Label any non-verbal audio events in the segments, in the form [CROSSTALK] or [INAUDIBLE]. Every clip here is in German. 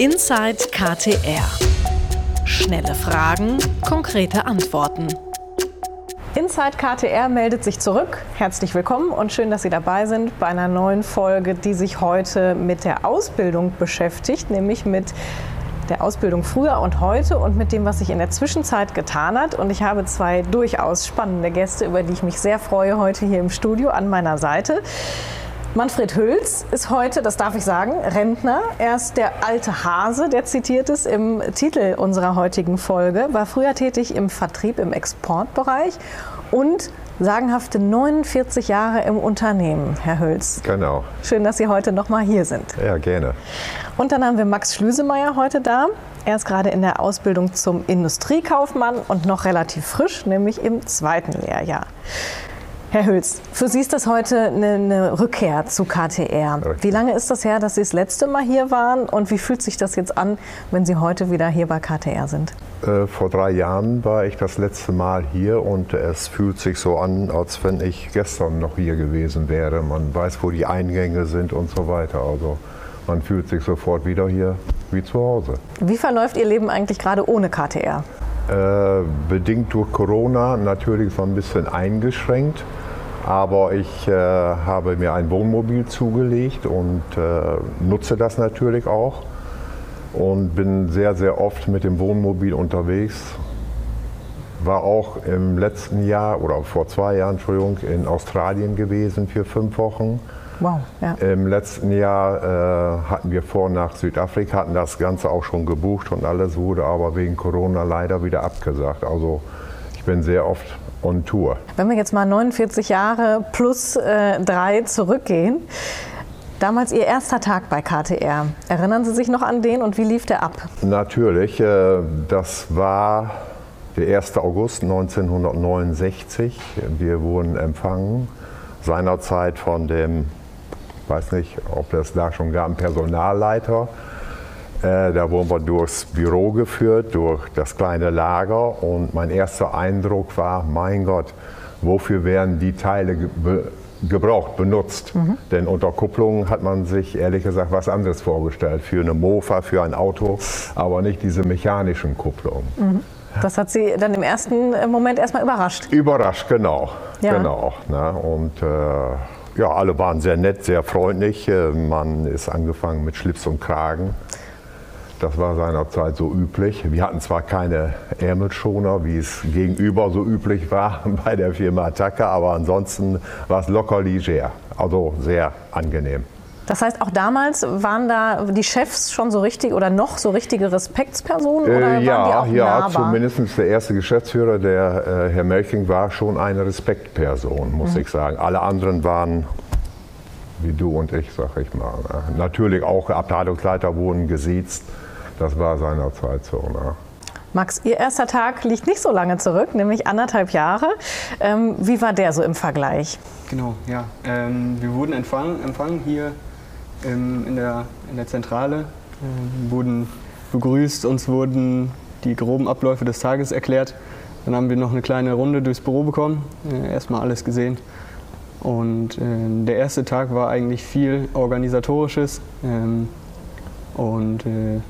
Inside KTR. Schnelle Fragen, konkrete Antworten. Inside KTR meldet sich zurück. Herzlich willkommen und schön, dass Sie dabei sind bei einer neuen Folge, die sich heute mit der Ausbildung beschäftigt, nämlich mit der Ausbildung früher und heute und mit dem, was sich in der Zwischenzeit getan hat. Und ich habe zwei durchaus spannende Gäste, über die ich mich sehr freue, heute hier im Studio an meiner Seite. Manfred Hüls ist heute, das darf ich sagen, Rentner. Er ist der alte Hase, der zitiert ist im Titel unserer heutigen Folge, war früher tätig im Vertrieb im Exportbereich und sagenhafte 49 Jahre im Unternehmen, Herr Hüls. Genau. Schön, dass Sie heute noch mal hier sind. Ja, gerne. Und dann haben wir Max Schlüsemeyer heute da. Er ist gerade in der Ausbildung zum Industriekaufmann und noch relativ frisch, nämlich im zweiten Lehrjahr. Herr Hüls, für Sie ist das heute eine, eine, Rückkehr zu KTR. Wie lange ist das her, dass Sie das letzte Mal hier waren und wie fühlt sich das jetzt an, wenn Sie heute wieder hier bei KTR sind? Äh, vor drei Jahren war ich das letzte Mal hier und es fühlt sich so an, als wenn ich gestern noch hier gewesen wäre. Man weiß, wo die Eingänge sind und so weiter. Also man fühlt sich sofort wieder hier wie zu Hause. Wie verläuft Ihr Leben eigentlich gerade ohne KTR? Äh, bedingt durch Corona natürlich so ein bisschen eingeschränkt. Aber ich äh, habe mir ein Wohnmobil zugelegt und äh, nutze das natürlich auch. Und bin sehr, sehr oft mit dem Wohnmobil unterwegs. War auch im letzten Jahr oder vor zwei Jahren, Entschuldigung, in Australien gewesen für fünf Wochen. Wow, ja. Im letzten Jahr äh, hatten wir vor nach Südafrika, hatten das Ganze auch schon gebucht und alles wurde aber wegen Corona leider wieder abgesagt. Also ich bin sehr oft on Tour. Wenn wir jetzt mal 49 Jahre plus äh, drei zurückgehen, damals Ihr erster Tag bei KTR. Erinnern Sie sich noch an den und wie lief der ab? Natürlich, äh, das war der 1. August 1969. Wir wurden empfangen, seinerzeit von dem, weiß nicht, ob das da schon gab, Personalleiter äh, da wurden wir durchs Büro geführt, durch das kleine Lager und mein erster Eindruck war, mein Gott, wofür werden die Teile ge gebraucht, benutzt? Mhm. Denn unter Kupplungen hat man sich ehrlich gesagt was anderes vorgestellt, für eine Mofa, für ein Auto, aber nicht diese mechanischen Kupplungen. Mhm. Das hat Sie dann im ersten Moment erstmal überrascht? Überrascht, genau. Ja. genau ne? Und äh, ja, alle waren sehr nett, sehr freundlich. Äh, man ist angefangen mit Schlips und Kragen. Das war seinerzeit so üblich. Wir hatten zwar keine Ärmelschoner, wie es gegenüber so üblich war [LAUGHS] bei der Firma Attacke, aber ansonsten war es locker leger, also sehr angenehm. Das heißt, auch damals waren da die Chefs schon so richtig oder noch so richtige Respektspersonen? Oder äh, ja, waren die auch ja, nahbar? zumindest der erste Geschäftsführer, der äh, Herr Melking, war schon eine Respektperson, muss mhm. ich sagen. Alle anderen waren wie du und ich, sag ich mal. Ne? Natürlich auch Abteilungsleiter wurden gesiezt. Das war seinerzeit so. Ne? Max, Ihr erster Tag liegt nicht so lange zurück, nämlich anderthalb Jahre. Ähm, wie war der so im Vergleich? Genau, ja. Ähm, wir wurden empfangen, empfangen hier ähm, in, der, in der Zentrale, ähm, wurden begrüßt, uns wurden die groben Abläufe des Tages erklärt. Dann haben wir noch eine kleine Runde durchs Büro bekommen, äh, erstmal alles gesehen. Und äh, der erste Tag war eigentlich viel organisatorisches. Ähm, und äh,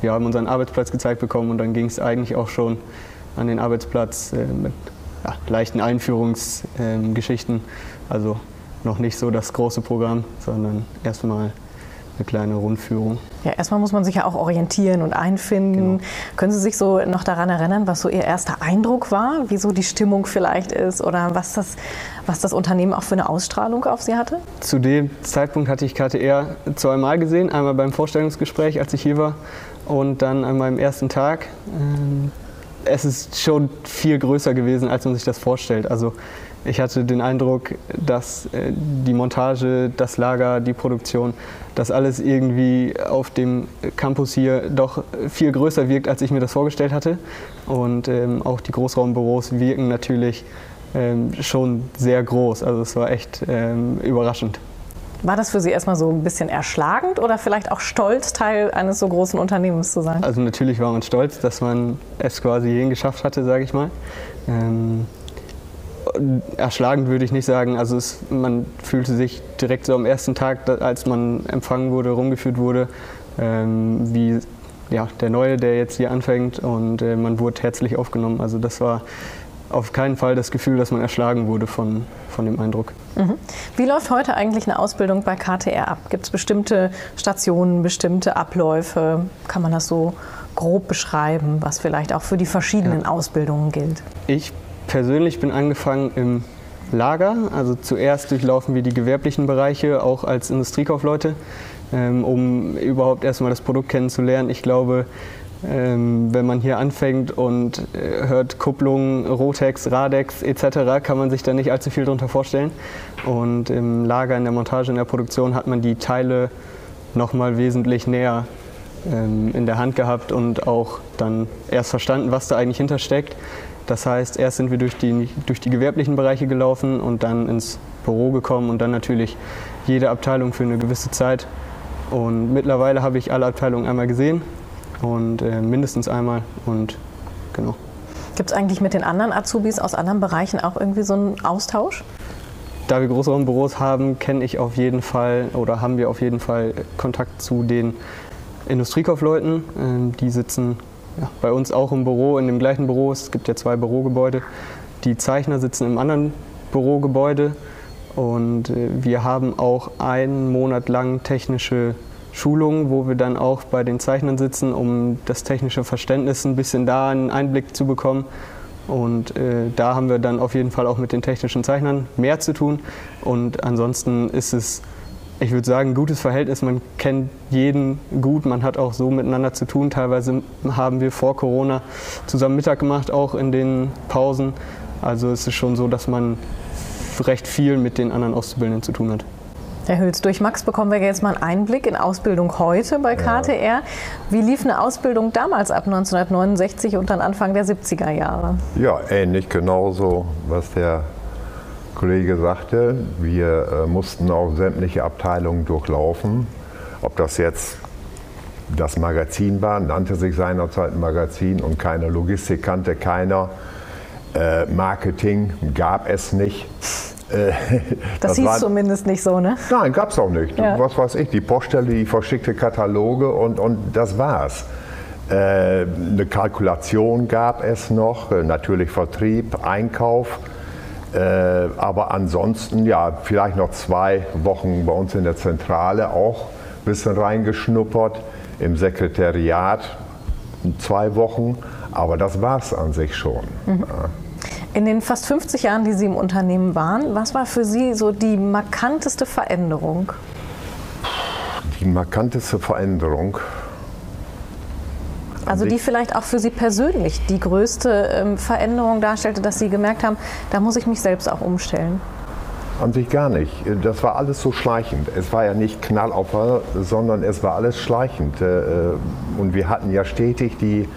wir haben unseren Arbeitsplatz gezeigt bekommen und dann ging es eigentlich auch schon an den Arbeitsplatz äh, mit ja, leichten Einführungsgeschichten. also noch nicht so das große Programm, sondern erstmal eine kleine Rundführung. Ja, erstmal muss man sich ja auch orientieren und einfinden. Genau. Können Sie sich so noch daran erinnern, was so Ihr erster Eindruck war, wie so die Stimmung vielleicht ist oder was das, was das Unternehmen auch für eine Ausstrahlung auf Sie hatte? Zu dem Zeitpunkt hatte ich KTR zweimal gesehen. Einmal beim Vorstellungsgespräch, als ich hier war, und dann an meinem ersten Tag. Ähm, es ist schon viel größer gewesen, als man sich das vorstellt. Also ich hatte den Eindruck, dass äh, die Montage, das Lager, die Produktion, das alles irgendwie auf dem Campus hier doch viel größer wirkt, als ich mir das vorgestellt hatte. Und ähm, auch die Großraumbüros wirken natürlich ähm, schon sehr groß. Also es war echt ähm, überraschend. War das für Sie erstmal so ein bisschen erschlagend oder vielleicht auch stolz, Teil eines so großen Unternehmens zu sein? Also natürlich war man stolz, dass man es quasi hierhin geschafft hatte, sage ich mal. Erschlagend würde ich nicht sagen. Also es, man fühlte sich direkt so am ersten Tag, als man empfangen wurde, rumgeführt wurde, ähm, wie ja, der Neue, der jetzt hier anfängt und äh, man wurde herzlich aufgenommen. Also das war auf keinen Fall das Gefühl, dass man erschlagen wurde von, von dem Eindruck. Mhm. Wie läuft heute eigentlich eine Ausbildung bei KTR ab? Gibt es bestimmte Stationen, bestimmte Abläufe? Kann man das so grob beschreiben, was vielleicht auch für die verschiedenen ja. Ausbildungen gilt? Ich persönlich bin angefangen im Lager. Also zuerst durchlaufen wir die gewerblichen Bereiche, auch als Industriekaufleute. Ähm, um überhaupt erstmal das Produkt kennenzulernen. Ich glaube, ähm, wenn man hier anfängt und äh, hört Kupplung, Rotex, Radex etc., kann man sich da nicht allzu viel darunter vorstellen. Und im Lager, in der Montage, in der Produktion hat man die Teile nochmal wesentlich näher ähm, in der Hand gehabt und auch dann erst verstanden, was da eigentlich hintersteckt. Das heißt, erst sind wir durch die, durch die gewerblichen Bereiche gelaufen und dann ins Büro gekommen und dann natürlich jede Abteilung für eine gewisse Zeit und mittlerweile habe ich alle Abteilungen einmal gesehen und äh, mindestens einmal und genau. Gibt es eigentlich mit den anderen Azubis aus anderen Bereichen auch irgendwie so einen Austausch? Da wir Großraumbüros haben, kenne ich auf jeden Fall oder haben wir auf jeden Fall Kontakt zu den Industriekaufleuten. Ähm, die sitzen ja, bei uns auch im Büro, in dem gleichen Büro. Es gibt ja zwei Bürogebäude. Die Zeichner sitzen im anderen Bürogebäude und äh, wir haben auch einen Monat lang technische Schulungen, wo wir dann auch bei den Zeichnern sitzen, um das technische Verständnis ein bisschen da einen Einblick zu bekommen. Und äh, da haben wir dann auf jeden Fall auch mit den technischen Zeichnern mehr zu tun. Und ansonsten ist es, ich würde sagen, ein gutes Verhältnis. Man kennt jeden gut, man hat auch so miteinander zu tun. Teilweise haben wir vor Corona zusammen Mittag gemacht, auch in den Pausen. Also es ist schon so, dass man recht viel mit den anderen Auszubildenden zu tun hat. Herr Hülz, durch Max bekommen wir jetzt mal einen Einblick in Ausbildung heute bei KTR. Ja. Wie lief eine Ausbildung damals ab 1969 und dann Anfang der 70er Jahre? Ja, ähnlich genauso, was der Kollege sagte. Wir äh, mussten auch sämtliche Abteilungen durchlaufen. Ob das jetzt das Magazin war, nannte sich seinerzeit ein Magazin und keine Logistik kannte keiner. Äh, Marketing gab es nicht. Äh, [LAUGHS] das, das hieß war, zumindest nicht so, ne? Nein, gab es auch nicht. Ja. Was weiß ich, die Poststelle, die verschickte Kataloge und, und das war's. Äh, eine Kalkulation gab es noch, äh, natürlich Vertrieb, Einkauf. Äh, aber ansonsten, ja, vielleicht noch zwei Wochen bei uns in der Zentrale auch ein bisschen reingeschnuppert. Im Sekretariat zwei Wochen. Aber das war es an sich schon. Mhm. Ja. In den fast 50 Jahren, die Sie im Unternehmen waren, was war für Sie so die markanteste Veränderung? Die markanteste Veränderung. Also die vielleicht auch für Sie persönlich die größte ähm, Veränderung darstellte, dass Sie gemerkt haben, da muss ich mich selbst auch umstellen. An sich gar nicht. Das war alles so schleichend. Es war ja nicht Knallopfer, sondern es war alles schleichend. Äh, äh, und wir hatten ja stetig die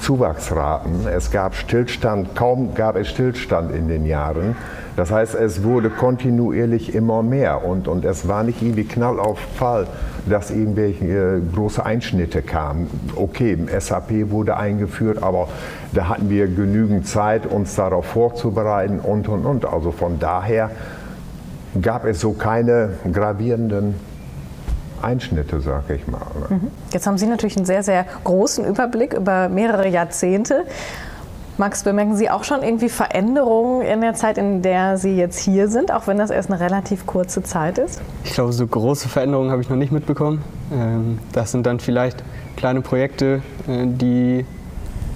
Zuwachsraten. Es gab Stillstand, kaum gab es Stillstand in den Jahren. Das heißt, es wurde kontinuierlich immer mehr und, und es war nicht irgendwie Knall auf Fall, dass irgendwelche äh, große Einschnitte kamen. Okay, SAP wurde eingeführt, aber da hatten wir genügend Zeit, uns darauf vorzubereiten und und und. Also von daher gab es so keine gravierenden Einschnitte, sage ich mal. Mhm. Jetzt haben Sie natürlich einen sehr, sehr großen Überblick über mehrere Jahrzehnte. Max, bemerken Sie auch schon irgendwie Veränderungen in der Zeit, in der Sie jetzt hier sind, auch wenn das erst eine relativ kurze Zeit ist? Ich glaube, so große Veränderungen habe ich noch nicht mitbekommen. Ähm, das sind dann vielleicht kleine Projekte, äh, die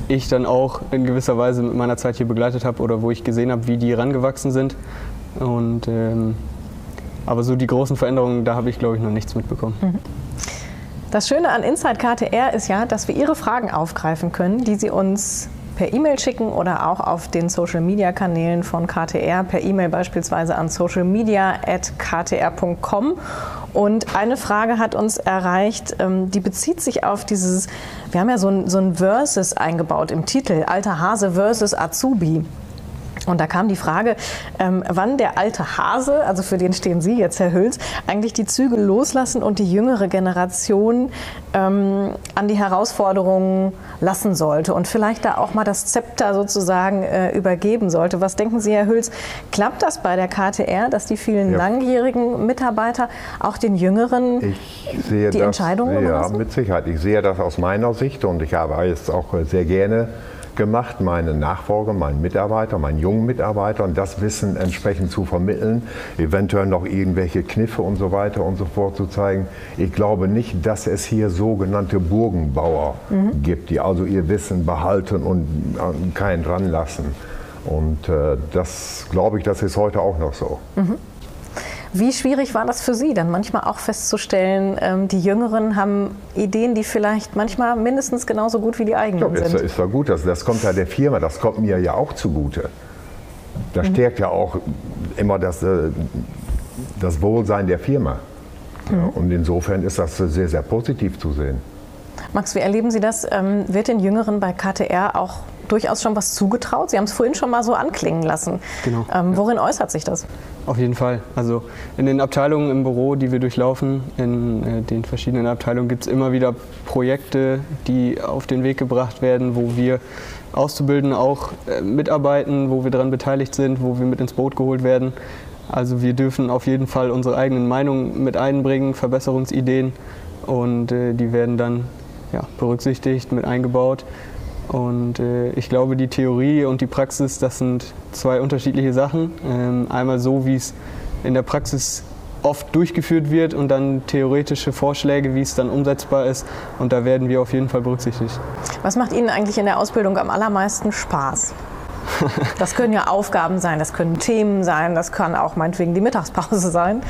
ich dann auch in gewisser Weise mit meiner Zeit hier begleitet habe oder wo ich gesehen habe, wie die rangewachsen sind. Und ähm, aber so die großen Veränderungen, da habe ich, glaube ich, noch nichts mitbekommen. Mhm. Das Schöne an Inside KTR ist ja, dass wir Ihre Fragen aufgreifen können, die Sie uns per E-Mail schicken oder auch auf den Social-Media-Kanälen von KTR, per E-Mail beispielsweise an socialmedia.ktr.com. Und eine Frage hat uns erreicht, ähm, die bezieht sich auf dieses, wir haben ja so ein, so ein Versus eingebaut im Titel, Alter Hase versus Azubi. Und da kam die Frage, ähm, wann der alte Hase, also für den stehen Sie jetzt, Herr Hülz, eigentlich die Zügel loslassen und die jüngere Generation ähm, an die Herausforderungen lassen sollte und vielleicht da auch mal das Zepter sozusagen äh, übergeben sollte. Was denken Sie, Herr Hülz, klappt das bei der KTR, dass die vielen ja. langjährigen Mitarbeiter auch den Jüngeren die das, Entscheidungen Ja, mit Sicherheit. Ich sehe das aus meiner Sicht und ich habe jetzt auch sehr gerne gemacht, meine Nachfolger, meinen Mitarbeiter, meinen jungen Mitarbeiter und das Wissen entsprechend zu vermitteln, eventuell noch irgendwelche Kniffe und so weiter und so fort zu zeigen. Ich glaube nicht, dass es hier sogenannte Burgenbauer mhm. gibt, die also ihr Wissen behalten und keinen ranlassen. Und äh, das glaube ich, das ist heute auch noch so. Mhm. Wie schwierig war das für Sie, dann manchmal auch festzustellen, ähm, die Jüngeren haben Ideen, die vielleicht manchmal mindestens genauso gut wie die eigenen ja, sind? Ist, ist doch gut, das, das kommt ja der Firma, das kommt mir ja auch zugute. Das mhm. stärkt ja auch immer das, äh, das Wohlsein der Firma. Mhm. Und insofern ist das sehr, sehr positiv zu sehen. Max, wie erleben Sie das? Ähm, wird den Jüngeren bei KTR auch durchaus schon was zugetraut? Sie haben es vorhin schon mal so anklingen lassen. Genau. Ähm, worin ja. äußert sich das? Auf jeden Fall. Also in den Abteilungen im Büro, die wir durchlaufen, in äh, den verschiedenen Abteilungen gibt es immer wieder Projekte, die auf den Weg gebracht werden, wo wir Auszubildende auch äh, mitarbeiten, wo wir daran beteiligt sind, wo wir mit ins Boot geholt werden. Also wir dürfen auf jeden Fall unsere eigenen Meinungen mit einbringen, Verbesserungsideen und äh, die werden dann ja, berücksichtigt, mit eingebaut. Und äh, ich glaube, die Theorie und die Praxis, das sind zwei unterschiedliche Sachen. Ähm, einmal so, wie es in der Praxis oft durchgeführt wird und dann theoretische Vorschläge, wie es dann umsetzbar ist. Und da werden wir auf jeden Fall berücksichtigt. Was macht Ihnen eigentlich in der Ausbildung am allermeisten Spaß? Das können ja Aufgaben sein, das können Themen sein, das kann auch meinetwegen die Mittagspause sein.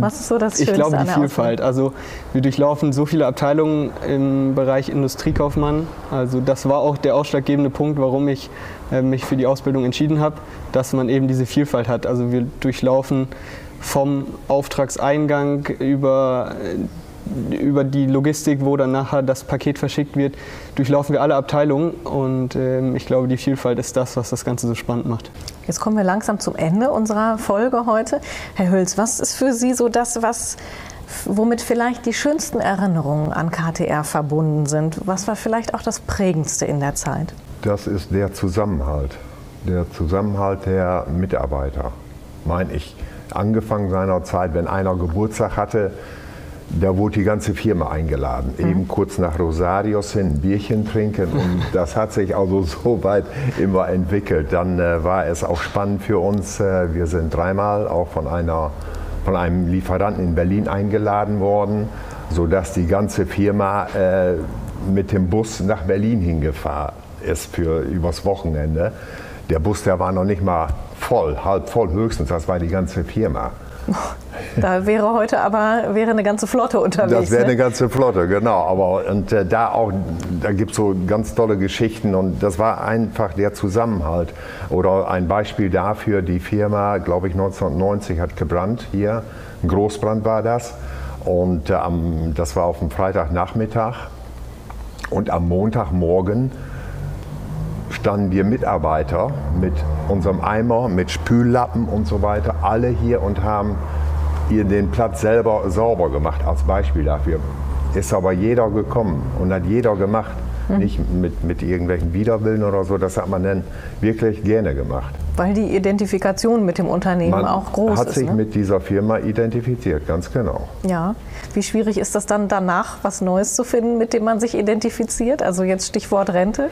Was ist so das Schönste Ich glaube die Vielfalt. Also wir durchlaufen so viele Abteilungen im Bereich Industriekaufmann. Also das war auch der ausschlaggebende Punkt, warum ich äh, mich für die Ausbildung entschieden habe, dass man eben diese Vielfalt hat. Also wir durchlaufen vom Auftragseingang über äh, über die Logistik, wo dann nachher das Paket verschickt wird, durchlaufen wir alle Abteilungen und äh, ich glaube, die Vielfalt ist das, was das Ganze so spannend macht. Jetzt kommen wir langsam zum Ende unserer Folge heute. Herr Hülz, was ist für Sie so das, was womit vielleicht die schönsten Erinnerungen an KTR verbunden sind? Was war vielleicht auch das prägendste in der Zeit? Das ist der Zusammenhalt, der Zusammenhalt der Mitarbeiter. Meine ich, angefangen seiner Zeit, wenn einer Geburtstag hatte, da wurde die ganze Firma eingeladen, mhm. eben kurz nach Rosarios hin, ein Bierchen trinken und [LAUGHS] das hat sich also so weit immer entwickelt. Dann äh, war es auch spannend für uns. Äh, wir sind dreimal auch von, einer, von einem Lieferanten in Berlin eingeladen worden, sodass die ganze Firma äh, mit dem Bus nach Berlin hingefahren ist für übers Wochenende. Der Bus, der war noch nicht mal voll, halb voll höchstens, das war die ganze Firma. [LAUGHS] Da wäre heute aber wäre eine ganze Flotte unterwegs. Das wäre ne? eine ganze Flotte, genau. Aber und äh, da auch, da gibt es so ganz tolle Geschichten und das war einfach der Zusammenhalt. Oder ein Beispiel dafür: Die Firma, glaube ich, 1990 hat gebrannt hier. Ein Großbrand war das. Und äh, das war auf dem Freitagnachmittag. Und am Montagmorgen standen wir Mitarbeiter mit unserem Eimer, mit Spüllappen und so weiter, alle hier und haben ihr den Platz selber sauber gemacht, als Beispiel dafür. Ist aber jeder gekommen und hat jeder gemacht. Mhm. Nicht mit, mit irgendwelchen Widerwillen oder so, das hat man dann wirklich gerne gemacht. Weil die Identifikation mit dem Unternehmen man auch groß ist. hat sich ne? mit dieser Firma identifiziert, ganz genau. Ja. Wie schwierig ist das dann danach, was Neues zu finden, mit dem man sich identifiziert? Also jetzt Stichwort Rente.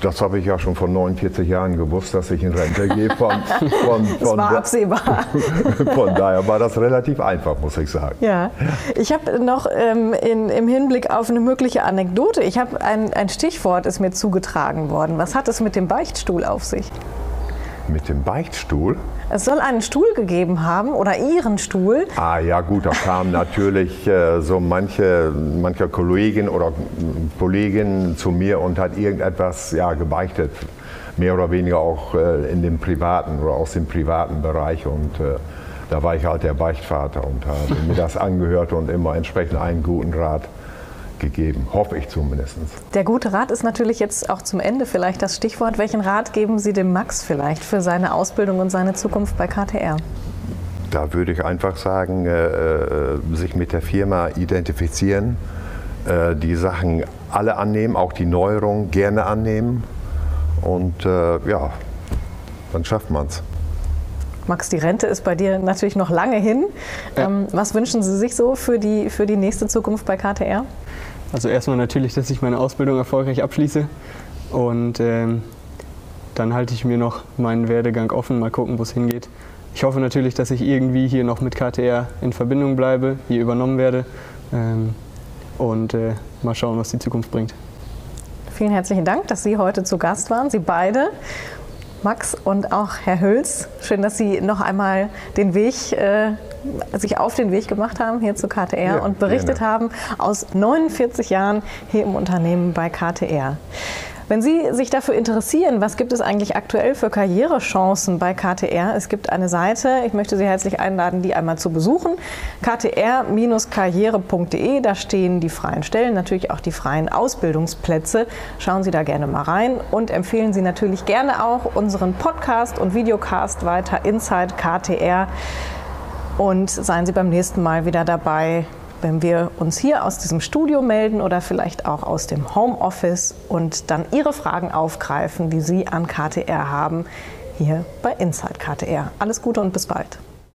Das habe ich ja schon vor 49 Jahren gewusst, dass ich in Rente gehe. Von, von, [LAUGHS] von das war absehbar. [LAUGHS] Von daher war das relativ einfach, muss ich sagen. Ja, ich habe noch ähm, in, im Hinblick auf eine mögliche Anekdote, ich habe ein, ein Stichwort ist mir zugetragen worden. Was hat es mit dem Beichtstuhl auf sich? Mit dem Beichtstuhl? Es soll einen Stuhl gegeben haben oder Ihren Stuhl. Ah ja gut, da kamen natürlich äh, so manche, manche Kollegin oder Kollegin zu mir und hat irgendetwas ja, gebeichtet. Mehr oder weniger auch äh, in dem privaten oder aus dem privaten Bereich. Und äh, da war ich halt der Beichtvater und habe mir das [LAUGHS] angehört und immer entsprechend einen guten Rat gegeben, hoffe ich zumindest. Der gute Rat ist natürlich jetzt auch zum Ende vielleicht das Stichwort. Welchen Rat geben Sie dem Max vielleicht für seine Ausbildung und seine Zukunft bei KTR? Da würde ich einfach sagen, äh, äh, sich mit der Firma identifizieren, äh, die Sachen alle annehmen, auch die Neuerungen gerne annehmen und äh, ja, dann schafft man es. Max, die Rente ist bei dir natürlich noch lange hin. Ja. Ähm, was wünschen Sie sich so für die, für die nächste Zukunft bei KTR? Also erstmal natürlich, dass ich meine Ausbildung erfolgreich abschließe und ähm, dann halte ich mir noch meinen Werdegang offen, mal gucken, wo es hingeht. Ich hoffe natürlich, dass ich irgendwie hier noch mit KTR in Verbindung bleibe, hier übernommen werde ähm, und äh, mal schauen, was die Zukunft bringt. Vielen herzlichen Dank, dass Sie heute zu Gast waren, Sie beide. Max und auch Herr Hüls. Schön, dass Sie noch einmal den Weg, äh, sich auf den Weg gemacht haben hier zu KTR ja, und berichtet gerne. haben aus 49 Jahren hier im Unternehmen bei KTR. Wenn Sie sich dafür interessieren, was gibt es eigentlich aktuell für Karrierechancen bei KTR? Es gibt eine Seite, ich möchte Sie herzlich einladen, die einmal zu besuchen. ktr-karriere.de, da stehen die freien Stellen, natürlich auch die freien Ausbildungsplätze. Schauen Sie da gerne mal rein und empfehlen Sie natürlich gerne auch unseren Podcast und Videocast weiter Inside KTR. Und seien Sie beim nächsten Mal wieder dabei, wenn wir uns hier aus diesem Studio melden oder vielleicht auch aus dem Homeoffice und dann Ihre Fragen aufgreifen, die Sie an KTR haben, hier bei Inside KTR. Alles Gute und bis bald.